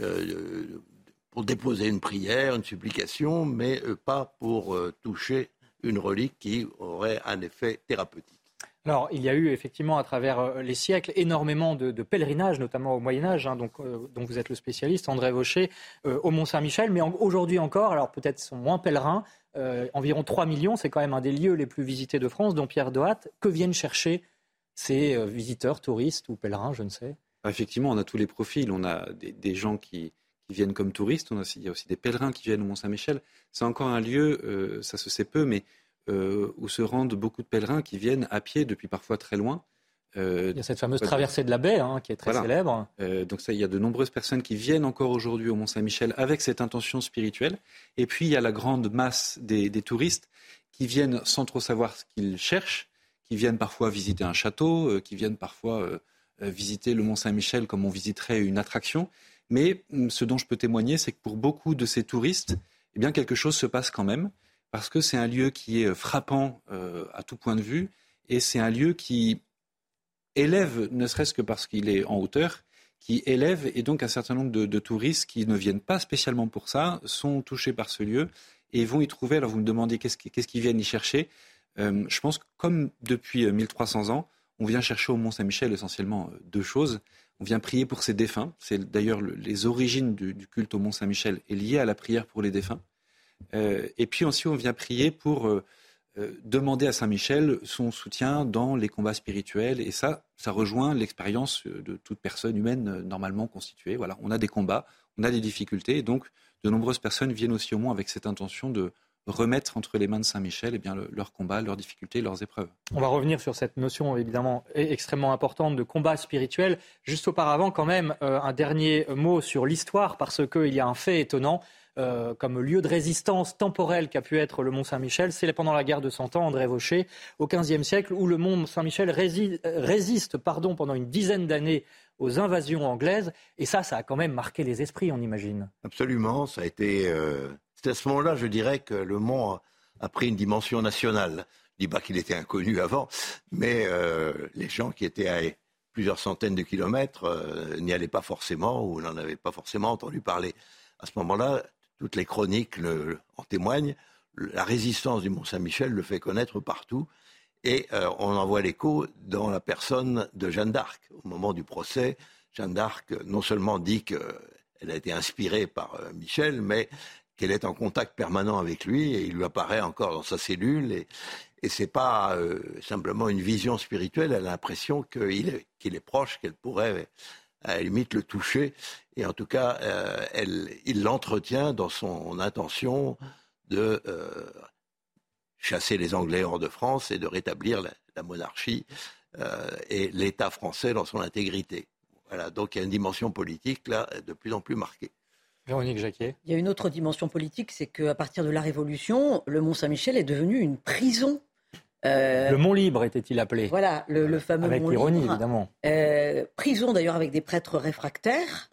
euh, pour déposer une prière, une supplication, mais pas pour toucher une relique qui aurait un effet thérapeutique. Alors, il y a eu effectivement à travers euh, les siècles énormément de, pèlerinages, notamment au Moyen Âge, hein, donc, euh, dont vous êtes le spécialiste, André Vaucher, euh, au Mont Saint-Michel. Mais aujourd'hui encore, alors peut-être sont moins pèlerins, environ 3 millions, c'est quand même un des lieux les plus visités de France, dont Pierre Dohat. Que viennent chercher ces visiteurs, touristes ou pèlerins, je ne sais? Effectivement, on a tous les profils. On a des, gens qui, viennent comme touristes, on a, il y a aussi des pèlerins qui viennent au Mont Saint-Michel. C'est encore un lieu, ça se sait peu, mais euh, où se rendent beaucoup de pèlerins qui viennent à pied depuis parfois très loin. Euh, il y a cette fameuse traversée de la baie hein, qui est très célèbre. Euh, donc ça, il y a de nombreuses personnes qui viennent encore aujourd'hui au Mont Saint-Michel avec cette intention spirituelle. Et puis il y a la grande masse des, touristes qui viennent sans trop savoir ce qu'ils cherchent, qui viennent parfois visiter un château, qui viennent parfois visiter le Mont Saint-Michel comme on visiterait une attraction. Mais hum, ce dont je peux témoigner, c'est que pour beaucoup de ces touristes, eh bien quelque chose se passe quand même parce que c'est un lieu qui est euh, frappant euh, à tout point de vue, et c'est un lieu qui élève, ne serait-ce que parce qu'il est en hauteur, qui élève, et donc un certain nombre de, touristes qui ne viennent pas spécialement pour ça, sont touchés par ce lieu, et vont y trouver, alors vous me demandez qu'est-ce qu'ils viennent y chercher, euh, je pense que comme depuis 1300 ans, on vient chercher au Mont Saint-Michel essentiellement deux choses. On vient prier pour ses défunts. C'est d'ailleurs les origines du, culte au Mont Saint-Michel est liée à la prière pour les défunts. Et puis aussi, on vient prier pour demander à Saint-Michel son soutien dans les combats spirituels. Et ça, ça rejoint l'expérience de toute personne humaine normalement constituée. Voilà, on a des combats, on a des difficultés, et donc de nombreuses personnes viennent aussi au monde avec cette intention de remettre entre les mains de Saint-Michel eh bien, leur combat, leurs difficultés, leurs épreuves. On va revenir sur cette notion évidemment e-, extrêmement importante de combat spirituel. Juste auparavant, quand même, euh, un dernier mot sur l'histoire, parce qu'il y a un fait étonnant. Euh, comme lieu de résistance temporelle qu'a pu être le Mont Saint-Michel, c'est pendant la guerre de Cent Ans, André Vaucher, au XVe siècle, où le Mont Saint-Michel résiste, résiste pardon, pendant une dizaine d'années aux invasions anglaises. Et ça, ça a quand même marqué les esprits, on imagine. Absolument, ça a été euh, c'est à ce moment-là, je dirais, que le Mont a pris une dimension nationale. Je dis pas qu'il était inconnu avant, mais euh, les gens qui étaient à plusieurs centaines de kilomètres euh, n'y allaient pas forcément ou n'en avaient pas forcément entendu parler. À ce moment-là, toutes les chroniques en témoignent. La résistance du Mont Saint-Michel le fait connaître partout. Et euh, on en voit l'écho dans la personne de Jeanne d'Arc. Au moment du procès, Jeanne d'Arc non seulement dit qu'elle a été inspirée par Michel, mais qu'elle est en contact permanent avec lui et il lui apparaît encore dans sa cellule. Et, et ce n'est pas euh, simplement une vision spirituelle, elle a l'impression qu'il est, est proche, qu'elle pourrait à la limite le toucher. Et en tout cas, euh, elle, il l'entretient dans son intention de euh, chasser les Anglais hors de France et de rétablir la, la monarchie et l'État français dans son intégrité. Voilà, donc il y a une dimension politique là de plus en plus marquée. Véronique Jacquet. Il y a une autre dimension politique, c'est qu'à partir de la Révolution, le Mont-Saint-Michel est devenu une prison. Euh, le Mont Libre était-il appelé? Voilà, le, fameux avec Mont ironie, évidemment. Euh, prison d'ailleurs avec des prêtres réfractaires.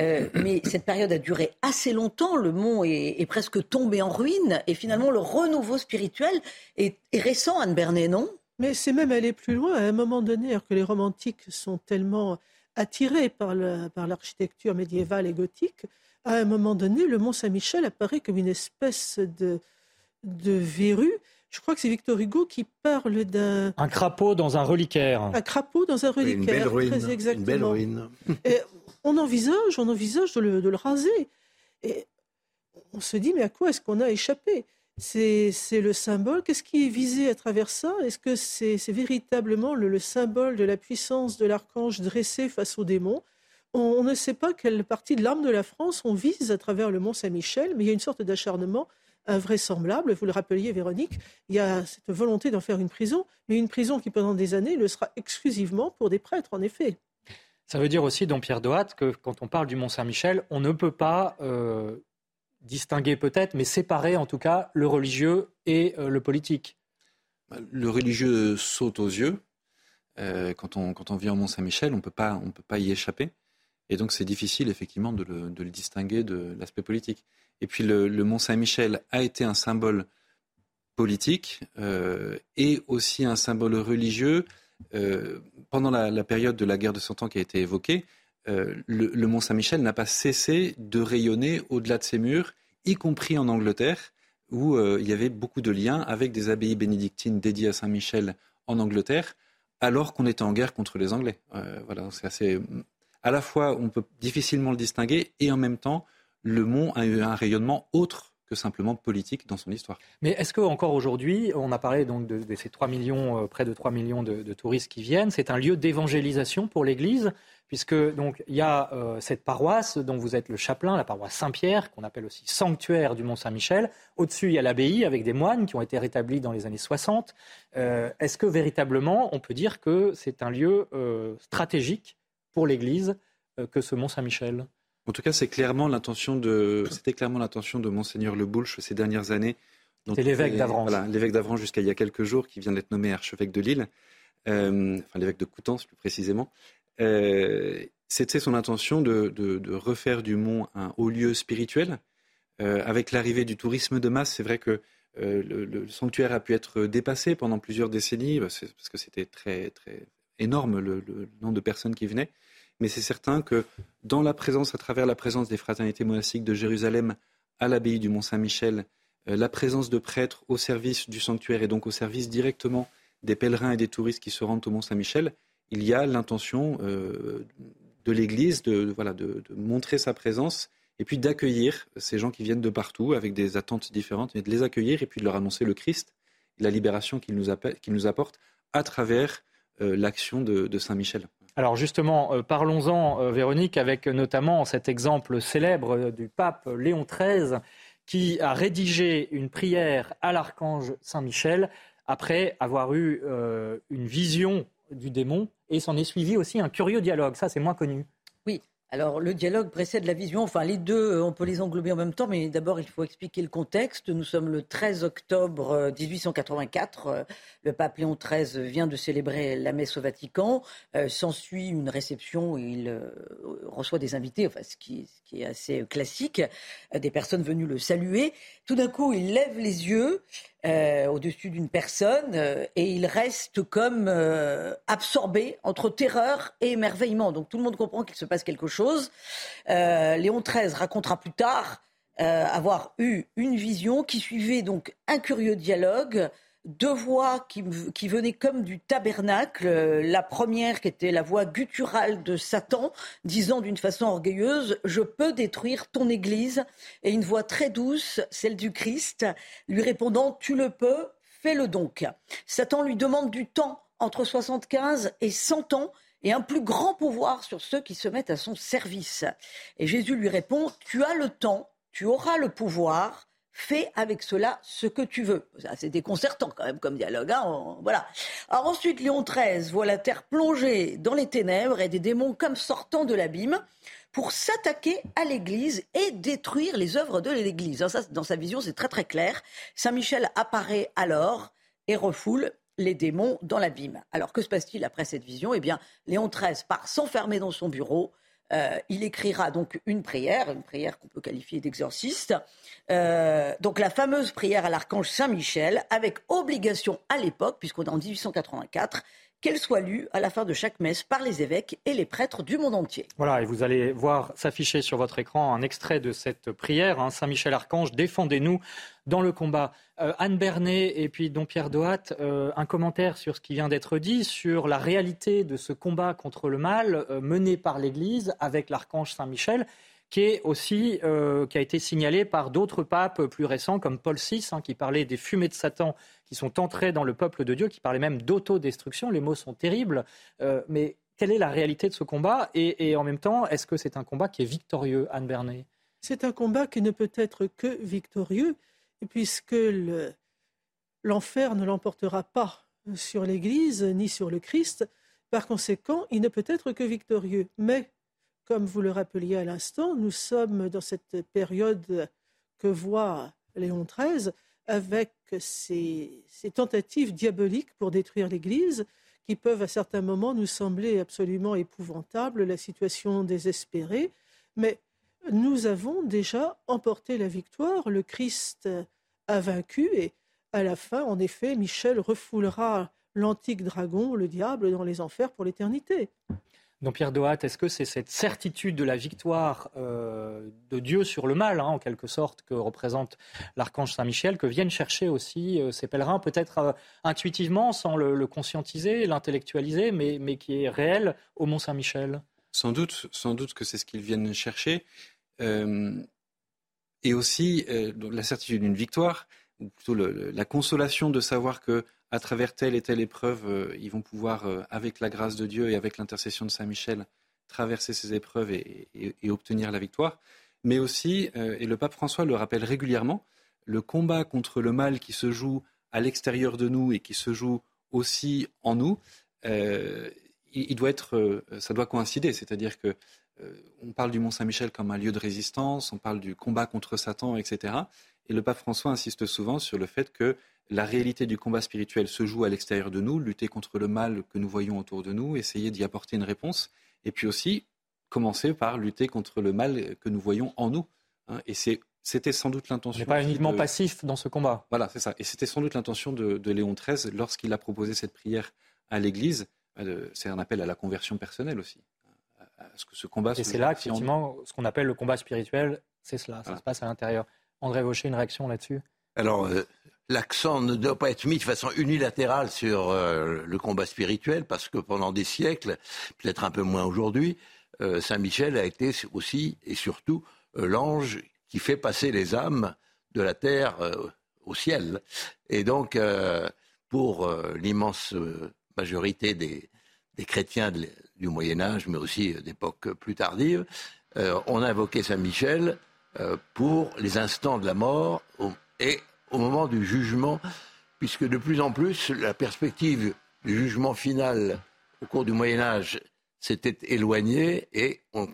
Euh, mais cette période a duré assez longtemps. Le mont est, presque tombé en ruine. Et finalement, le renouveau spirituel est, récent, Anne Bernet, non? Mais c'est même aller plus loin. À un moment donné, alors que les romantiques sont tellement attirés par l'architecture médiévale et gothique, à un moment donné, le Mont Saint-Michel apparaît comme une espèce de, de verrue. Je crois que c'est Victor Hugo qui parle d'un... Un crapaud dans un reliquaire. Un crapaud dans un reliquaire. Une belle ruine. Très exactement. Une belle ruine. Et on envisage, on envisage de le, de le raser. Et on se dit, mais à quoi est-ce qu'on a échappé? C'est, le symbole. Qu'est-ce qui est visé à travers ça? Est-ce que c'est, véritablement le, le, symbole de la puissance de l'archange dressé face aux démons? On, ne sait pas quelle partie de l'arme de la France on vise à travers le Mont Saint-Michel, mais il y a une sorte d'acharnement invraisemblable. Vous le rappeliez, Véronique, il y a cette volonté d'en faire une prison, mais une prison qui, pendant des années, le sera exclusivement pour des prêtres, en effet. Ça veut dire aussi, don Pierre Dohat, que quand on parle du Mont Saint-Michel, on ne peut pas euh, distinguer peut-être, mais séparer en tout cas le religieux et euh, le politique. Le religieux saute aux yeux. Euh, quand, on, vit au Mont Saint-Michel, on ne peut pas y échapper. Et donc c'est difficile effectivement de le, distinguer de l'aspect politique. Et puis le, Mont Saint-Michel a été un symbole politique et aussi un symbole religieux. Euh, pendant la, période de la guerre de Cent Ans qui a été évoquée, euh, le, Mont Saint-Michel n'a pas cessé de rayonner au-delà de ses murs, y compris en Angleterre, où il y avait beaucoup de liens avec des abbayes bénédictines dédiées à Saint-Michel en Angleterre, alors qu'on était en guerre contre les Anglais. voilà, c'est assez à la fois on peut difficilement le distinguer et en même temps le mont a eu un rayonnement autre que simplement politique dans son histoire. Mais est-ce qu'encore aujourd'hui, on a parlé donc de, ces 3 millions, euh, près de 3 millions de, touristes qui viennent, c'est un lieu d'évangélisation pour l'Église, puisque donc il y a euh, cette paroisse dont vous êtes le chapelain, la paroisse Saint-Pierre, qu'on appelle aussi sanctuaire du Mont Saint-Michel. Au-dessus, il y a l'abbaye avec des moines qui ont été rétablis dans les années 60. Euh, est-ce que véritablement, on peut dire que c'est un lieu stratégique pour l'Église que ce Mont Saint-Michel En tout cas, c'est clairement l'intention de, c'était clairement l'intention de monseigneur Le Boulch ces dernières années. C'est l'évêque d'Avranches. Voilà, l'évêque d'Avranches jusqu'à il y a quelques jours, qui vient d'être nommé archevêque de Lille, euh, enfin l'évêque de Coutances plus précisément. Euh, c'était son intention de, refaire du Mont un haut lieu spirituel. avec l'arrivée du tourisme de masse, c'est vrai que le, sanctuaire a pu être dépassé pendant plusieurs décennies, parce que c'était très, très énorme le, nombre de personnes qui venaient. Mais c'est certain que dans la présence, à travers la présence des fraternités monastiques de Jérusalem à l'abbaye du Mont-Saint-Michel, euh, la présence de prêtres au service du sanctuaire et donc au service directement des pèlerins et des touristes qui se rendent au Mont-Saint-Michel, il y a l'intention euh, de l'Église de, montrer sa présence et puis d'accueillir ces gens qui viennent de partout avec des attentes différentes, mais de les accueillir et puis de leur annoncer le Christ, la libération qu'il nous, apporte à travers euh, l'action de, Saint Michel. Alors justement, euh, parlons-en, euh, Véronique, avec notamment cet exemple célèbre du pape Léon XIII qui a rédigé une prière à l'archange Saint Michel après avoir eu une vision du démon et s'en est suivi aussi un curieux dialogue. Ça, c'est moins connu. Alors, le dialogue précède la vision. Enfin, les deux, euh, on peut les englober en même temps, mais d'abord, il faut expliquer le contexte. Nous sommes le 13 octobre 1884. Euh, euh, le pape Léon XIII vient de célébrer la messe au Vatican. S'ensuit une réception il reçoit des invités, enfin, ce qui est assez classique, des personnes venues le saluer. Tout d'un coup, il lève les yeux euh, au-dessus d'une personne euh, et il reste comme euh, absorbé entre terreur et émerveillement. Donc tout le monde comprend qu'il se passe quelque chose. Léon XIII racontera plus tard avoir eu une vision qui suivait donc un curieux dialogue deux voix qui, qui, venaient comme du tabernacle. La première qui était la voix gutturale de Satan, disant d'une façon orgueilleuse, je peux détruire ton Église. Et une voix très douce, celle du Christ, lui répondant, tu le peux, fais-le donc. Satan lui demande du temps entre 75 et 100 ans et un plus grand pouvoir sur ceux qui se mettent à son service. Et Jésus lui répond, tu as le temps, tu auras le pouvoir, fais avec cela ce que tu veux. C'est déconcertant quand même comme dialogue. Hein voilà. Alors ensuite, Léon XIII voit la terre plongée dans les ténèbres et des démons comme sortant de l'abîme pour s'attaquer à l'Église et détruire les œuvres de l'Église. Ça, dans sa vision, c'est très très clair. Saint Michel apparaît alors et refoule les démons dans l'abîme. Alors que se passe-t-il après cette vision? Eh bien, Léon XIII part s'enfermer dans son bureau. Euh, il écrira donc une prière, une prière qu'on peut qualifier d'exorciste, euh, donc la fameuse prière à l'archange Saint-Michel, avec obligation à l'époque, puisqu'on est en 1884, qu'elle soit lue à la fin de chaque messe par les évêques et les prêtres du monde entier. Voilà, et vous allez voir s'afficher sur votre écran un extrait de cette prière. Hein. Saint Michel Archange, défendez-nous dans le combat. Euh, Anne Bernet et puis Don Pierre Dohat, euh, un commentaire sur ce qui vient d'être dit, sur la réalité de ce combat contre le mal mené par l'Église avec l'archange Saint Michel qui est aussi euh, qui a été signalé par d'autres papes plus récents comme Paul VI, hein, qui parlait des fumées de Satan qui sont entrées dans le peuple de Dieu, qui parlait même d'autodestruction. Les mots sont terribles, euh, mais quelle est la réalité de ce combat? Et, en même temps, est-ce que c'est un combat qui est victorieux, Anne Bernet C'est un combat qui ne peut être que victorieux, puisque l'enfer ne l'emportera pas sur l'Église ni sur le Christ. Par conséquent, il ne peut être que victorieux. Mais comme vous le rappeliez à l'instant, nous sommes dans cette période que voit Léon XIII avec ces, tentatives diaboliques pour détruire l'Église qui peuvent à certains moments nous sembler absolument épouvantables, la situation désespérée. Mais nous avons déjà emporté la victoire, le Christ a vaincu et à la fin, en effet, Michel refoulera l'antique dragon, le diable, dans les enfers pour l'éternité. Donc Pierre Dohat, est-ce que c'est cette certitude de la victoire euh, de Dieu sur le mal, hein, en quelque sorte, que représente l'archange Saint-Michel, que viennent chercher aussi euh, ces pèlerins, peut-être euh, intuitivement, sans le, conscientiser, l'intellectualiser, mais, mais, qui est réel au Mont Saint-Michel? Sans doute, sans doute que c'est ce qu'ils viennent chercher. et aussi la certitude d'une victoire, ou plutôt la consolation de savoir que à travers telle et telle épreuve, euh, ils vont pouvoir, euh, avec la grâce de Dieu et avec l'intercession de Saint Michel, traverser ces épreuves et, obtenir la victoire. Mais aussi, euh, et le pape François le rappelle régulièrement, le combat contre le mal qui se joue à l'extérieur de nous et qui se joue aussi en nous, il, doit être, ça doit coïncider. C'est-à-dire que on parle du Mont Saint-Michel comme un lieu de résistance, on parle du combat contre Satan, etc. Et le pape François insiste souvent sur le fait que la réalité du combat spirituel se joue à l'extérieur de nous, lutter contre le mal que nous voyons autour de nous, essayer d'y apporter une réponse, et puis aussi commencer par lutter contre le mal que nous voyons en nous. Hein. et c'était sans doute l'intention. n'est pas uniquement passif dans ce combat. Voilà, c'est ça. Et c'était sans doute l'intention de, Léon XIII lorsqu'il a proposé cette prière à l'Église. Euh, c'est un appel à la conversion personnelle aussi. À ce que ce combat. Et c'est là, effectivement, ce qu'on appelle le combat spirituel, c'est cela. Ça se passe à l'intérieur. André Vaucher, une réaction là-dessus? Alors, euh, l'accent ne doit pas être mis de façon unilatérale sur euh, le combat spirituel, parce que pendant des siècles, peut-être un peu moins aujourd'hui, euh, Saint Michel a été aussi et surtout l'ange qui fait passer les âmes de la terre au ciel. Et donc, pour l'immense majorité des, chrétiens du Moyen Âge, mais aussi d'époques plus tardives, on a invoqué Saint Michel pour les instants de la mort et au moment du jugement, puisque de plus en plus, la perspective du jugement final au cours du Moyen Âge s'était éloignée et on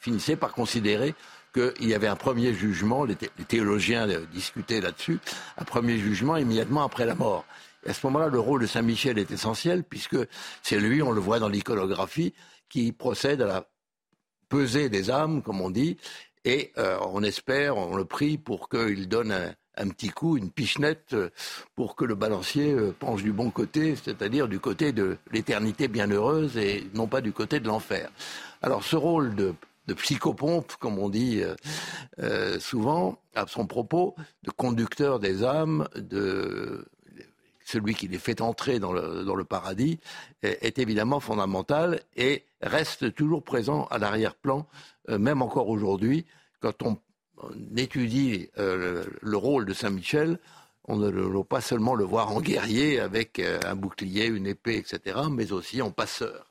finissait par considérer qu'il y avait un premier jugement, les, théologiens discutaient là-dessus, un premier jugement immédiatement après la mort. Et à ce moment-là, le rôle de Saint Michel est essentiel, puisque c'est lui, on le voit dans l'iconographie, qui procède à la pesée des âmes, comme on dit, et euh, on espère, on le prie pour qu'il donne un, un petit coup, une pichenette euh, pour que le balancier euh, penche du bon côté, c'est-à-dire du côté de l'éternité bienheureuse et non pas du côté de l'enfer. Alors ce rôle de, psychopompe, comme on dit euh, souvent, à son propos, de conducteur des âmes, de celui qui les fait entrer dans le, paradis, est, évidemment fondamental et reste toujours présent à l'arrière-plan, même encore aujourd'hui, quand on on étudie euh, le, rôle de Saint-Michel, on ne doit pas seulement le voir en guerrier avec euh, un bouclier, une épée, etc., mais aussi en passeur.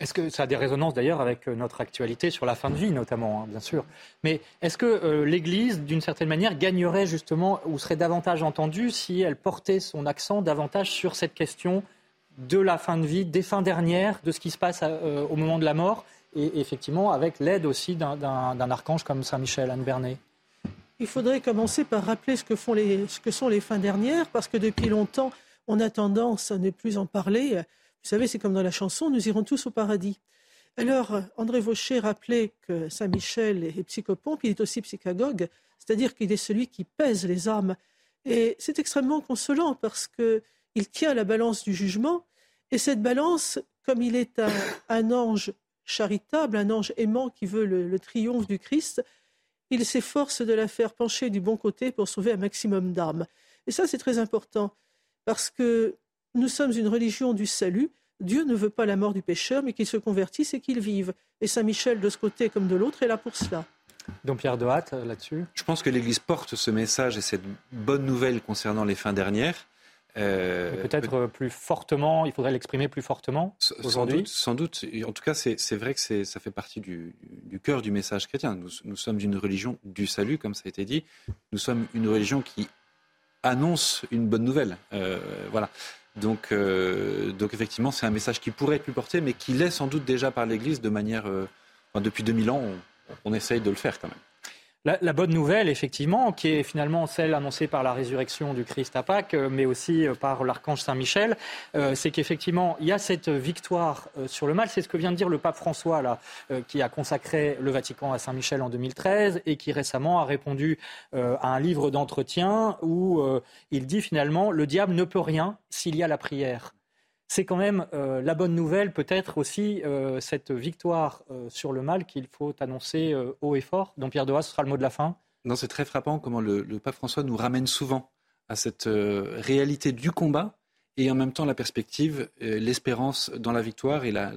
Est-ce que ça a des résonances d'ailleurs avec euh, notre actualité sur la fin de vie notamment, hein, bien sûr. Mais est-ce que l'Église, d'une certaine manière, gagnerait justement ou serait davantage entendue si elle portait son accent davantage sur cette question de la fin de vie, des fins dernières, de ce qui se passe au moment de la mort et effectivement avec l'aide aussi d'un archange comme Saint Michel, Anne Bernet Il faudrait commencer par rappeler ce que, font les, ce que sont les fins dernières, parce que depuis longtemps, on a tendance à ne plus en parler. Vous savez, c'est comme dans la chanson, nous irons tous au paradis. Alors, André Vaucher rappelait que Saint Michel est psychopompe, il est aussi psychagogue, c'est-à-dire qu'il est celui qui pèse les âmes. Et c'est extrêmement consolant parce qu'il tient la balance du jugement, et cette balance, comme il est un ange charitable, un ange aimant qui veut le, triomphe du Christ, il s'efforce de la faire pencher du bon côté pour sauver un maximum d'âmes. Et ça, c'est très important, parce que nous sommes une religion du salut. Dieu ne veut pas la mort du pécheur, mais qu'il se convertisse et qu'il vive. Et Saint Michel, de ce côté comme de l'autre, est là pour cela. Donc Pierre de Hatt, là-dessus? Je pense que l'Église porte ce message et cette bonne nouvelle concernant les fins dernières. Euh, peut-être plus fortement, il faudrait l'exprimer plus fortement aujourd'hui sans doute, En tout cas, c'est vrai que ça fait partie du, cœur du message chrétien. Nous, sommes une religion du salut, comme ça a été dit. Nous sommes une religion qui annonce une bonne nouvelle. Euh, voilà. Donc, euh, donc effectivement, c'est un message qui pourrait être plus porté, mais qui l'est sans doute déjà par l'Église de manière... depuis 2000 ans, on, on essaye de le faire quand même. La, bonne nouvelle, effectivement, qui est finalement celle annoncée par la résurrection du Christ à Pâques, euh, mais aussi euh, par l'archange Saint-Michel, euh, c'est qu'effectivement, il y a cette victoire sur le mal. C'est ce que vient de dire le pape François, là, qui a consacré le Vatican à Saint-Michel en 2013 et qui récemment a répondu à un livre d'entretien où il dit finalement, le diable ne peut rien s'il y a la prière c'est quand même euh, la bonne nouvelle, peut-être aussi euh, cette victoire euh, sur le mal qu'il faut annoncer haut et fort. Donc Pierre Doha, ce sera le mot de la fin. C'est très frappant comment le, pape François nous ramène souvent à cette réalité du combat et en même temps la perspective, l'espérance dans la victoire et la,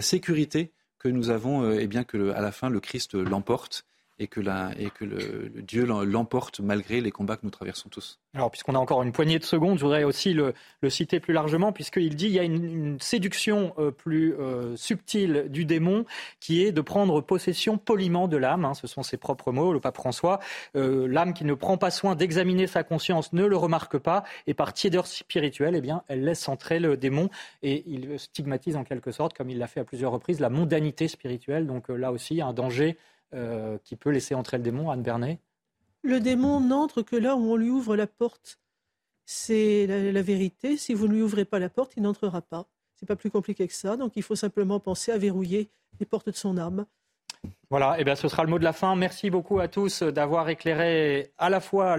sécurité que nous avons, et bien que à la fin le Christ l'emporte et que, Dieu l'emporte malgré les combats que nous traversons tous. Alors, puisqu'on a encore une poignée de secondes, je voudrais aussi le, citer plus largement, puisqu'il dit qu'il y a une, séduction euh, plus euh, subtile du démon qui est de prendre possession poliment de l'âme. Hein, ce sont ses propres mots, le pape François. Euh, l'âme qui ne prend pas soin d'examiner sa conscience ne le remarque pas, et par tiédeur spirituelle, eh bien, elle laisse entrer le démon et il stigmatise en quelque sorte, comme il l'a fait à plusieurs reprises, la mondanité spirituelle. Donc là aussi, un danger euh, qui peut laisser entrer le démon, Anne Bernet Le démon n'entre que là où on lui ouvre la porte. C'est la, vérité. Si vous ne lui ouvrez pas la porte, il n'entrera pas. C'est pas plus compliqué que ça. Donc il faut simplement penser à verrouiller les portes de son âme. Voilà, et eh bien ce sera le mot de la fin. Merci beaucoup à tous d'avoir éclairé à la fois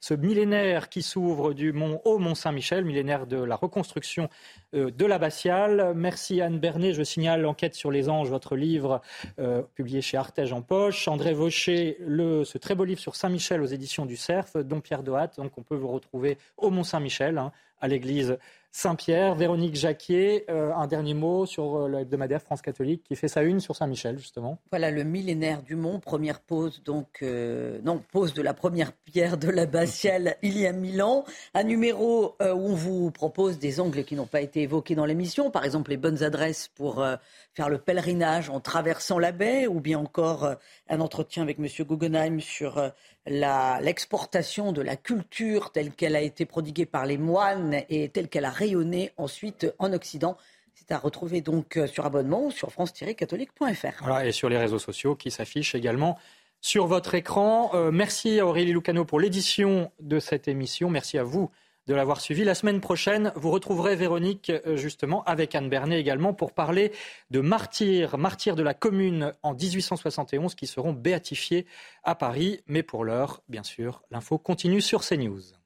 ce millénaire qui s'ouvre du mont au Mont Saint-Michel, millénaire de la reconstruction euh, de l'abbatiale. Merci Anne Bernet. Je signale l'enquête sur les anges, votre livre euh, publié chez Artege en poche. André Vaucher, le, ce très beau livre sur Saint-Michel aux éditions du Cerf, dont Pierre Dohat. Donc on peut vous retrouver au Mont Saint-Michel, hein, à l'église Saint-Pierre. Véronique Jacquier, euh, un dernier mot sur euh, l'hebdomadaire France catholique qui fait sa une sur Saint-Michel, justement. Voilà, le millénaire du Mont, première pause, donc, euh, non, pause de la première pierre de l'abbatiale il y a mille ans. Un numéro où on vous propose des angles qui n'ont pas été évoqués dans l'émission, par exemple les bonnes adresses pour faire le pèlerinage en traversant la baie, ou bien encore un entretien avec M. Guggenheim sur l'exportation de la culture telle qu'elle a été prodiguée par les moines et telle qu'elle a rayonné ensuite en Occident. C'est à retrouver donc euh, sur abonnement ou sur france-catholique.fr. Voilà, et sur les réseaux sociaux qui s'affichent également sur votre écran. Euh, merci à Aurélie Lucano pour l'édition de cette émission. Merci à vous de l'avoir suivi. La semaine prochaine, vous retrouverez Véronique, euh, justement, avec Anne Bernet également, pour parler de martyrs, martyrs de la commune en 1871 qui seront béatifiés à Paris. Mais pour l'heure, bien sûr, l'info continue sur CNews.